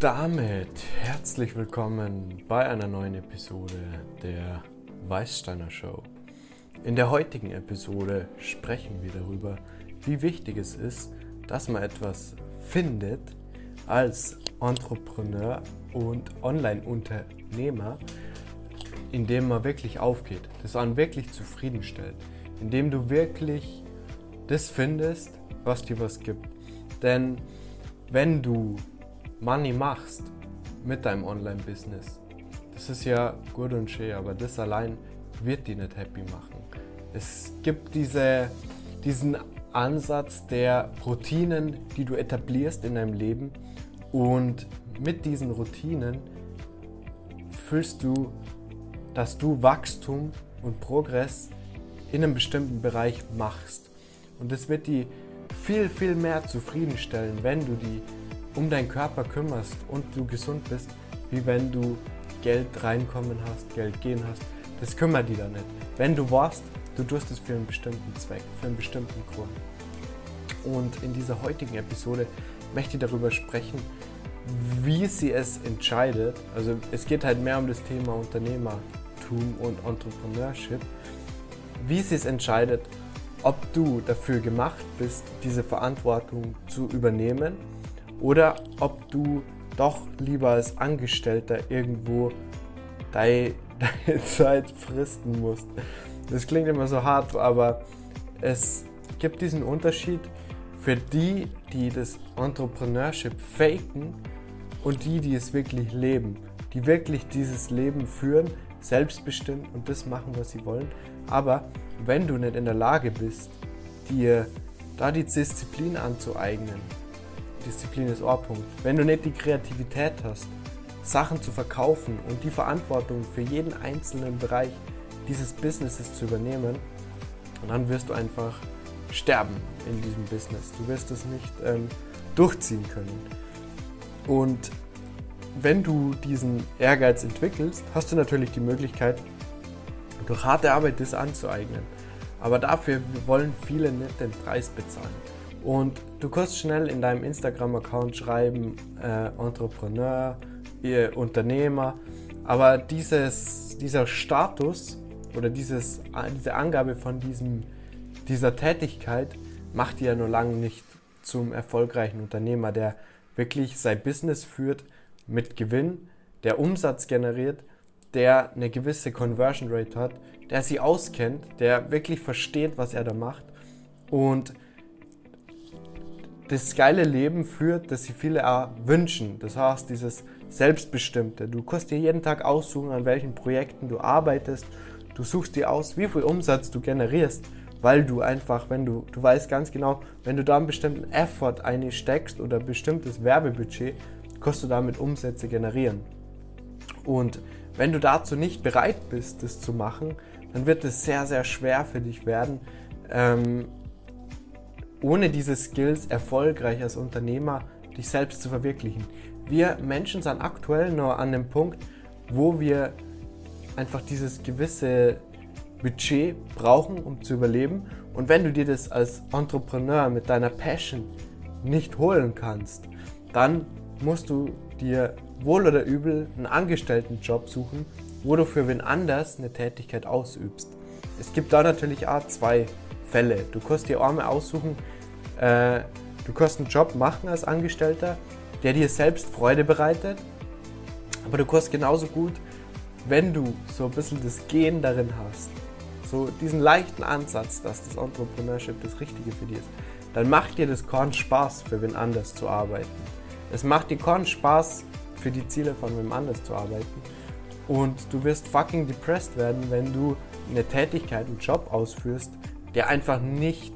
damit herzlich willkommen bei einer neuen Episode der Weißsteiner Show. In der heutigen Episode sprechen wir darüber, wie wichtig es ist, dass man etwas findet als Entrepreneur und Online-Unternehmer, in dem man wirklich aufgeht, das einen wirklich zufriedenstellt, in dem du wirklich das findest, was dir was gibt. Denn wenn du Money machst mit deinem Online-Business, das ist ja gut und schön, aber das allein wird dich nicht happy machen. Es gibt diese, diesen Ansatz der Routinen, die du etablierst in deinem Leben und mit diesen Routinen fühlst du, dass du Wachstum und Progress in einem bestimmten Bereich machst. Und das wird die viel, viel mehr zufriedenstellen, wenn du die um deinen Körper kümmerst und du gesund bist, wie wenn du Geld reinkommen hast, Geld gehen hast. Das kümmert die dann nicht. Wenn du warst, du tust es für einen bestimmten Zweck, für einen bestimmten Grund. Und in dieser heutigen Episode möchte ich darüber sprechen, wie sie es entscheidet. Also es geht halt mehr um das Thema Unternehmertum und Entrepreneurship. Wie sie es entscheidet, ob du dafür gemacht bist, diese Verantwortung zu übernehmen oder ob du doch lieber als Angestellter irgendwo deine, deine Zeit fristen musst. Das klingt immer so hart, aber es gibt diesen Unterschied für die, die das Entrepreneurship faken und die, die es wirklich leben. Die wirklich dieses Leben führen, selbstbestimmt und das machen, was sie wollen. Aber wenn du nicht in der Lage bist, dir da die Disziplin anzueignen, Disziplin ist Ohrpunkt, wenn du nicht die Kreativität hast, Sachen zu verkaufen und die Verantwortung für jeden einzelnen Bereich dieses Businesses zu übernehmen, dann wirst du einfach sterben in diesem Business. Du wirst es nicht ähm, durchziehen können. Und wenn du diesen Ehrgeiz entwickelst, hast du natürlich die Möglichkeit, durch harte Arbeit das anzueignen. Aber dafür wollen viele nicht den Preis bezahlen. Und du kannst schnell in deinem Instagram-Account schreiben, äh, Entrepreneur, Unternehmer. Aber dieses, dieser Status oder dieses, diese Angabe von diesem, dieser Tätigkeit macht dir ja nur lange nicht zum erfolgreichen Unternehmer, der wirklich sein Business führt mit Gewinn, der Umsatz generiert, der eine gewisse Conversion Rate hat, der sie auskennt, der wirklich versteht, was er da macht und das geile Leben führt, das sich viele auch wünschen. Das heißt, dieses Selbstbestimmte. Du kannst dir jeden Tag aussuchen, an welchen Projekten du arbeitest. Du suchst dir aus, wie viel Umsatz du generierst, weil du einfach, wenn du, du weißt ganz genau, wenn du da einen bestimmten Effort einsteckst oder ein bestimmtes Werbebudget, kannst du damit Umsätze generieren. Und wenn du dazu nicht bereit bist, das zu machen, dann wird es sehr, sehr schwer für dich werden, ähm, ohne diese Skills erfolgreich als Unternehmer dich selbst zu verwirklichen. Wir Menschen sind aktuell nur an dem Punkt, wo wir einfach dieses gewisse Budget brauchen, um zu überleben. Und wenn du dir das als Entrepreneur mit deiner Passion nicht holen kannst, dann musst du dir wohl oder übel einen Angestelltenjob suchen, wo du für wen anders eine Tätigkeit ausübst. Es gibt da natürlich auch zwei Fälle. Du kannst dir einmal aussuchen, äh, du kannst einen Job machen als Angestellter, der dir selbst Freude bereitet, aber du kannst genauso gut, wenn du so ein bisschen das Gehen darin hast, so diesen leichten Ansatz, dass das Entrepreneurship das Richtige für dich ist, dann macht dir das keinen Spaß, für wen anders zu arbeiten. Es macht dir keinen Spaß, für die Ziele von wem anders zu arbeiten. Und du wirst fucking depressed werden, wenn du eine Tätigkeit, einen Job ausführst, der einfach nicht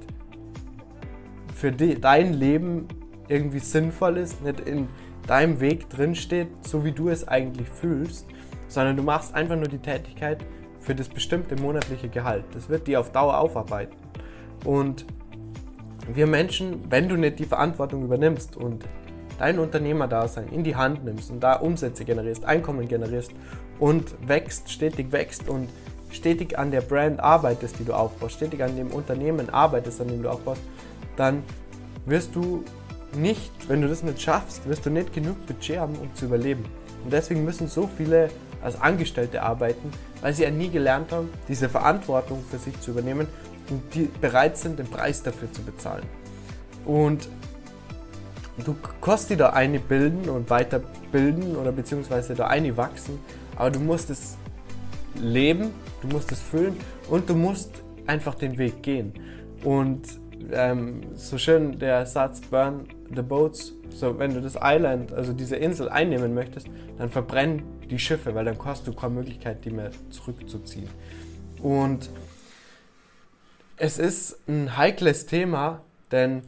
für die, dein Leben irgendwie sinnvoll ist, nicht in deinem Weg drinsteht, so wie du es eigentlich fühlst, sondern du machst einfach nur die Tätigkeit für das bestimmte monatliche Gehalt. Das wird dir auf Dauer aufarbeiten. Und wir Menschen, wenn du nicht die Verantwortung übernimmst und dein Unternehmerdasein in die Hand nimmst und da Umsätze generierst, Einkommen generierst und wächst, stetig wächst und stetig an der Brand arbeitest, die du aufbaust, stetig an dem Unternehmen arbeitest, an dem du aufbaust, dann wirst du nicht, wenn du das nicht schaffst, wirst du nicht genug Budget haben, um zu überleben. Und deswegen müssen so viele als Angestellte arbeiten, weil sie ja nie gelernt haben, diese Verantwortung für sich zu übernehmen und die bereit sind, den Preis dafür zu bezahlen. Und du kannst dich da eine bilden und weiterbilden oder beziehungsweise da eine wachsen, aber du musst es leben, du musst es füllen und du musst einfach den Weg gehen. Und ähm, so schön der Satz Burn the Boats, so wenn du das Island, also diese Insel einnehmen möchtest, dann verbrennen die Schiffe, weil dann hast du keine Möglichkeit, die mehr zurückzuziehen. Und es ist ein heikles Thema, denn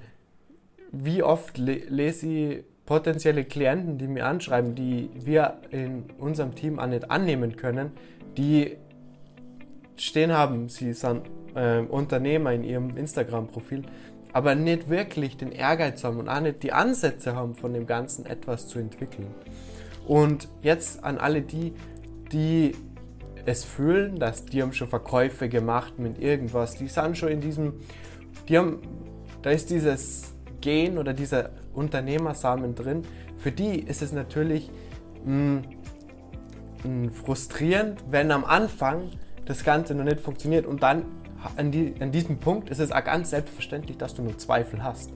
wie oft le lese ich potenzielle Klienten, die mir anschreiben, die wir in unserem Team auch nicht annehmen können, die stehen haben, sie sind äh, Unternehmer in ihrem Instagram-Profil, aber nicht wirklich den Ehrgeiz haben und auch nicht die Ansätze haben, von dem Ganzen etwas zu entwickeln. Und jetzt an alle die, die es fühlen, dass die haben schon Verkäufe gemacht mit irgendwas, die sind schon in diesem, die haben, da ist dieses Gen oder dieser Unternehmersamen drin. Für die ist es natürlich mh, mh, frustrierend, wenn am Anfang das Ganze noch nicht funktioniert und dann an, die, an diesem Punkt ist es auch ganz selbstverständlich, dass du nur Zweifel hast.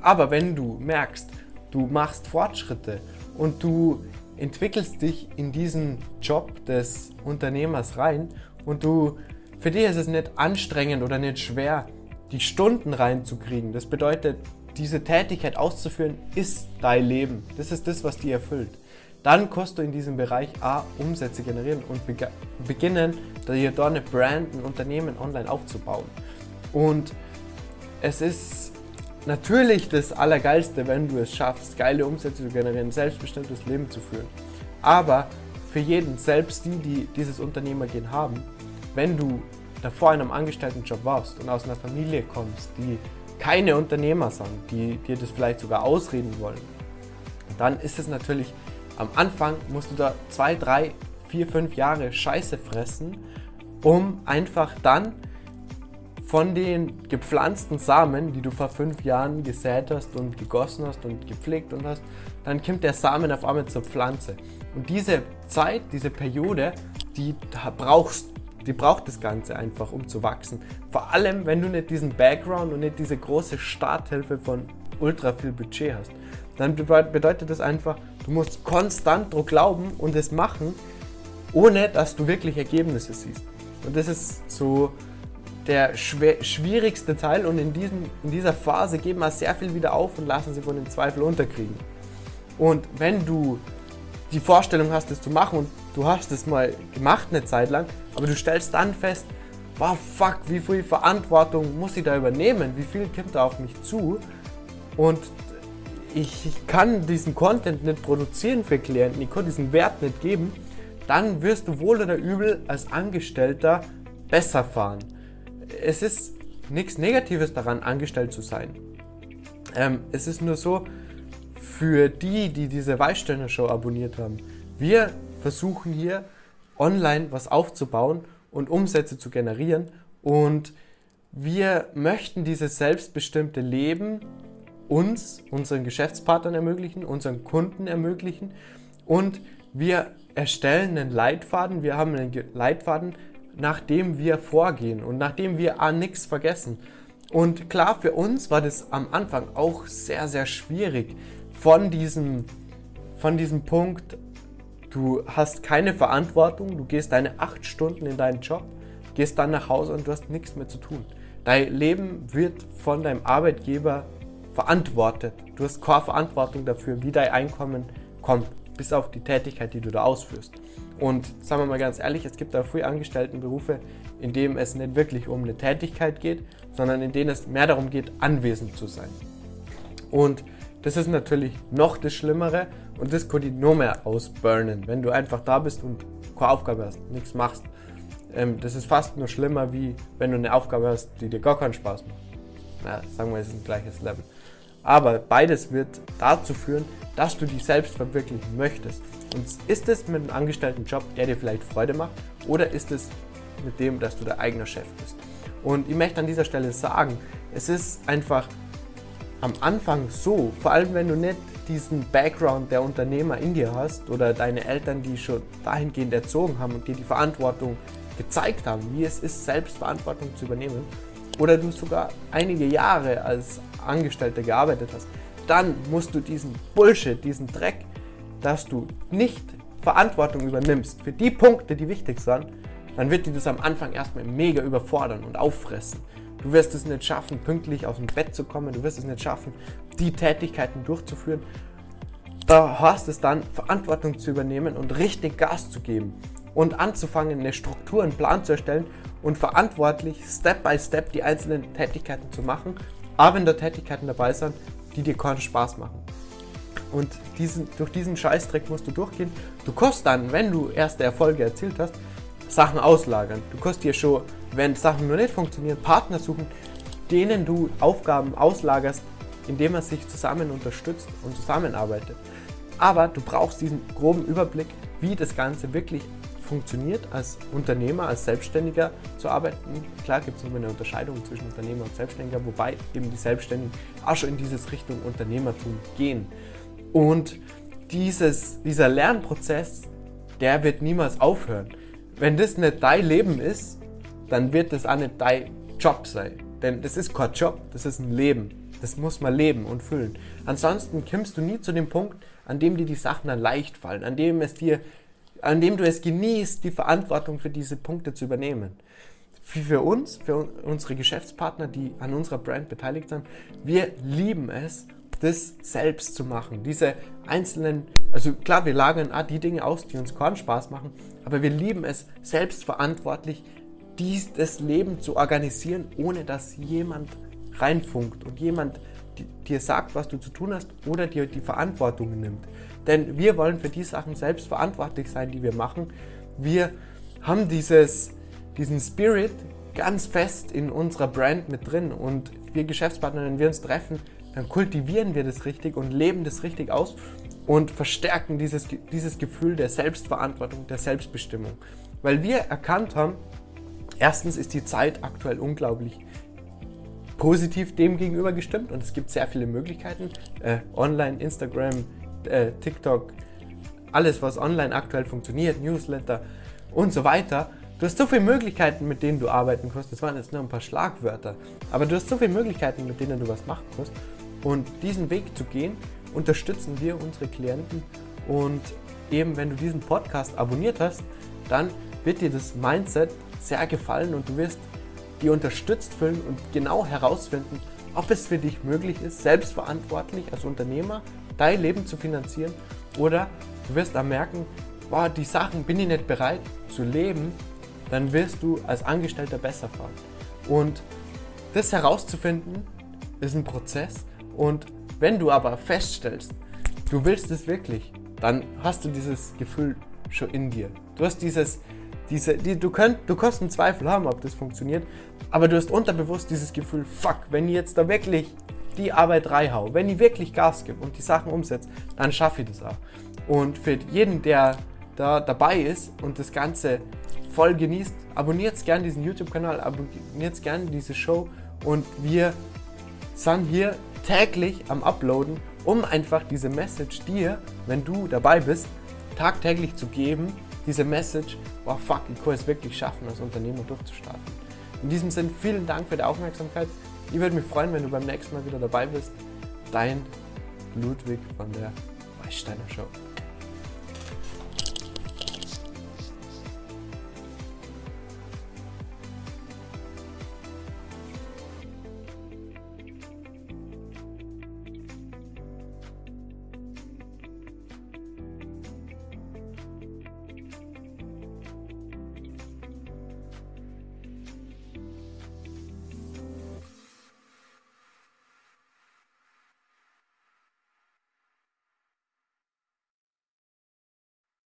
Aber wenn du merkst, du machst Fortschritte und du entwickelst dich in diesen Job des Unternehmers rein und du, für dich ist es nicht anstrengend oder nicht schwer, die Stunden reinzukriegen. Das bedeutet, diese Tätigkeit auszuführen, ist dein Leben. Das ist das, was dich erfüllt. Dann kannst du in diesem Bereich A Umsätze generieren und beginnen, dir dort eine Brand, ein Unternehmen online aufzubauen. Und es ist natürlich das Allergeilste, wenn du es schaffst, geile Umsätze zu generieren, selbstbestimmtes Leben zu führen. Aber für jeden, selbst die, die dieses Unternehmergehen haben, wenn du davor in einem Angestelltenjob warst und aus einer Familie kommst, die keine Unternehmer sind, die dir das vielleicht sogar ausreden wollen, dann ist es natürlich am Anfang musst du da zwei, drei, vier, fünf Jahre Scheiße fressen, um einfach dann von den gepflanzten Samen, die du vor fünf Jahren gesät hast und gegossen hast und gepflegt und hast, dann kommt der Samen auf einmal zur Pflanze. Und diese Zeit, diese Periode, die brauchst, die braucht das Ganze einfach, um zu wachsen. Vor allem, wenn du nicht diesen Background und nicht diese große Starthilfe von ultra viel Budget hast. Dann bedeutet das einfach, Du musst konstant dran glauben und es machen, ohne dass du wirklich Ergebnisse siehst. Und das ist so der schwierigste Teil und in, diesem, in dieser Phase geben wir sehr viel wieder auf und lassen sie von den Zweifeln unterkriegen. Und wenn du die Vorstellung hast, das zu machen und du hast es mal gemacht eine Zeit lang, aber du stellst dann fest, wow, fuck, wie viel Verantwortung muss ich da übernehmen, wie viel kommt da auf mich zu und ich kann diesen Content nicht produzieren für Klienten, ich kann diesen Wert nicht geben, dann wirst du wohl oder übel als Angestellter besser fahren. Es ist nichts Negatives daran, angestellt zu sein. Ähm, es ist nur so, für die, die diese Weißsteiner-Show abonniert haben, wir versuchen hier online was aufzubauen und Umsätze zu generieren. Und wir möchten dieses selbstbestimmte Leben uns, unseren Geschäftspartnern ermöglichen, unseren Kunden ermöglichen. Und wir erstellen einen Leitfaden, wir haben einen Leitfaden, nach dem wir vorgehen und nachdem wir an nichts vergessen. Und klar, für uns war das am Anfang auch sehr, sehr schwierig von diesem, von diesem Punkt, du hast keine Verantwortung, du gehst deine acht Stunden in deinen Job, gehst dann nach Hause und du hast nichts mehr zu tun. Dein Leben wird von deinem Arbeitgeber verantwortet. Du hast keine Verantwortung dafür, wie dein Einkommen kommt, bis auf die Tätigkeit, die du da ausführst. Und sagen wir mal ganz ehrlich, es gibt da früh angestellten Berufe, in denen es nicht wirklich um eine Tätigkeit geht, sondern in denen es mehr darum geht, anwesend zu sein. Und das ist natürlich noch das Schlimmere und das kann dich nur mehr ausburnen, wenn du einfach da bist und keine Aufgabe hast, nichts machst. Ähm, das ist fast nur schlimmer, wie wenn du eine Aufgabe hast, die dir gar keinen Spaß macht. Na, sagen wir, es ist ein gleiches Level. Aber beides wird dazu führen, dass du dich selbst verwirklichen möchtest. Und ist es mit einem angestellten Job, der dir vielleicht Freude macht, oder ist es mit dem, dass du der eigene Chef bist? Und ich möchte an dieser Stelle sagen, es ist einfach am Anfang so, vor allem wenn du nicht diesen Background der Unternehmer in dir hast oder deine Eltern, die schon dahingehend erzogen haben und dir die Verantwortung gezeigt haben, wie es ist, selbst Verantwortung zu übernehmen, oder du sogar einige Jahre als Angestellter gearbeitet hast, dann musst du diesen Bullshit, diesen Dreck, dass du nicht Verantwortung übernimmst für die Punkte, die wichtig sind, dann wird dir das am Anfang erstmal mega überfordern und auffressen. Du wirst es nicht schaffen, pünktlich aus dem Bett zu kommen. Du wirst es nicht schaffen, die Tätigkeiten durchzuführen. Da hast es dann, Verantwortung zu übernehmen und richtig Gas zu geben und anzufangen, eine Struktur, einen Plan zu erstellen und verantwortlich Step by Step die einzelnen Tätigkeiten zu machen, aber wenn da Tätigkeiten dabei sind, die dir keinen Spaß machen. Und diesen, durch diesen Scheißdreck musst du durchgehen. Du kannst dann, wenn du erste Erfolge erzielt hast, Sachen auslagern. Du kannst dir schon, wenn Sachen nur nicht funktionieren, Partner suchen, denen du Aufgaben auslagerst, indem man sich zusammen unterstützt und zusammenarbeitet. Aber du brauchst diesen groben Überblick, wie das Ganze wirklich funktioniert, als Unternehmer, als Selbstständiger zu arbeiten. Klar gibt es immer eine Unterscheidung zwischen Unternehmer und Selbstständiger, wobei eben die Selbstständigen auch schon in diese Richtung Unternehmertum gehen. Und dieses, dieser Lernprozess, der wird niemals aufhören wenn das nicht dein Leben ist, dann wird das auch nicht dein Job sein. Denn das ist kein Job, das ist ein Leben. Das muss man leben und füllen. Ansonsten kommst du nie zu dem Punkt, an dem dir die Sachen dann leicht fallen, an dem es dir, an dem du es genießt, die Verantwortung für diese Punkte zu übernehmen. Für uns, für unsere Geschäftspartner, die an unserer Brand beteiligt sind, wir lieben es, das selbst zu machen. Diese einzelnen, also klar, wir lagern auch die Dinge aus, die uns keinen Spaß machen, aber wir lieben es, selbstverantwortlich dies, das Leben zu organisieren, ohne dass jemand reinfunkt und jemand dir sagt, was du zu tun hast oder dir die Verantwortung nimmt. Denn wir wollen für die Sachen selbst verantwortlich sein, die wir machen. Wir haben dieses, diesen Spirit ganz fest in unserer Brand mit drin und wir Geschäftspartner, wenn wir uns treffen, dann kultivieren wir das richtig und leben das richtig aus und verstärken dieses, dieses Gefühl der Selbstverantwortung, der Selbstbestimmung. Weil wir erkannt haben, erstens ist die Zeit aktuell unglaublich positiv dem gegenüber gestimmt und es gibt sehr viele Möglichkeiten. Äh, online, Instagram, äh, TikTok, alles, was online aktuell funktioniert, Newsletter und so weiter. Du hast so viele Möglichkeiten, mit denen du arbeiten kannst. Das waren jetzt nur ein paar Schlagwörter. Aber du hast so viele Möglichkeiten, mit denen du was machen kannst. Und diesen Weg zu gehen, unterstützen wir unsere Klienten. Und eben, wenn du diesen Podcast abonniert hast, dann wird dir das Mindset sehr gefallen und du wirst die unterstützt fühlen und genau herausfinden, ob es für dich möglich ist, selbstverantwortlich als Unternehmer dein Leben zu finanzieren oder du wirst da merken, boah, die Sachen bin ich nicht bereit zu leben, dann wirst du als Angestellter besser fahren. Und das herauszufinden ist ein Prozess und wenn du aber feststellst, du willst es wirklich, dann hast du dieses Gefühl schon in dir. Du hast dieses, diese, die, du, könnt, du kannst einen Zweifel haben, ob das funktioniert, aber du hast unterbewusst dieses Gefühl, fuck, wenn ich jetzt da wirklich die Arbeit reinhau, wenn ich wirklich Gas gebe und die Sachen umsetze, dann schaffe ich das auch. Und für jeden, der da dabei ist und das Ganze voll genießt, abonniert gerne diesen YouTube-Kanal, abonniert gerne diese Show und wir sind hier täglich am Uploaden, um einfach diese Message dir, wenn du dabei bist, tagtäglich zu geben, diese Message, wow fuck, ich kann es wirklich schaffen, als Unternehmer durchzustarten. In diesem Sinne, vielen Dank für die Aufmerksamkeit. Ich würde mich freuen, wenn du beim nächsten Mal wieder dabei bist. Dein Ludwig von der Weißsteiner Show.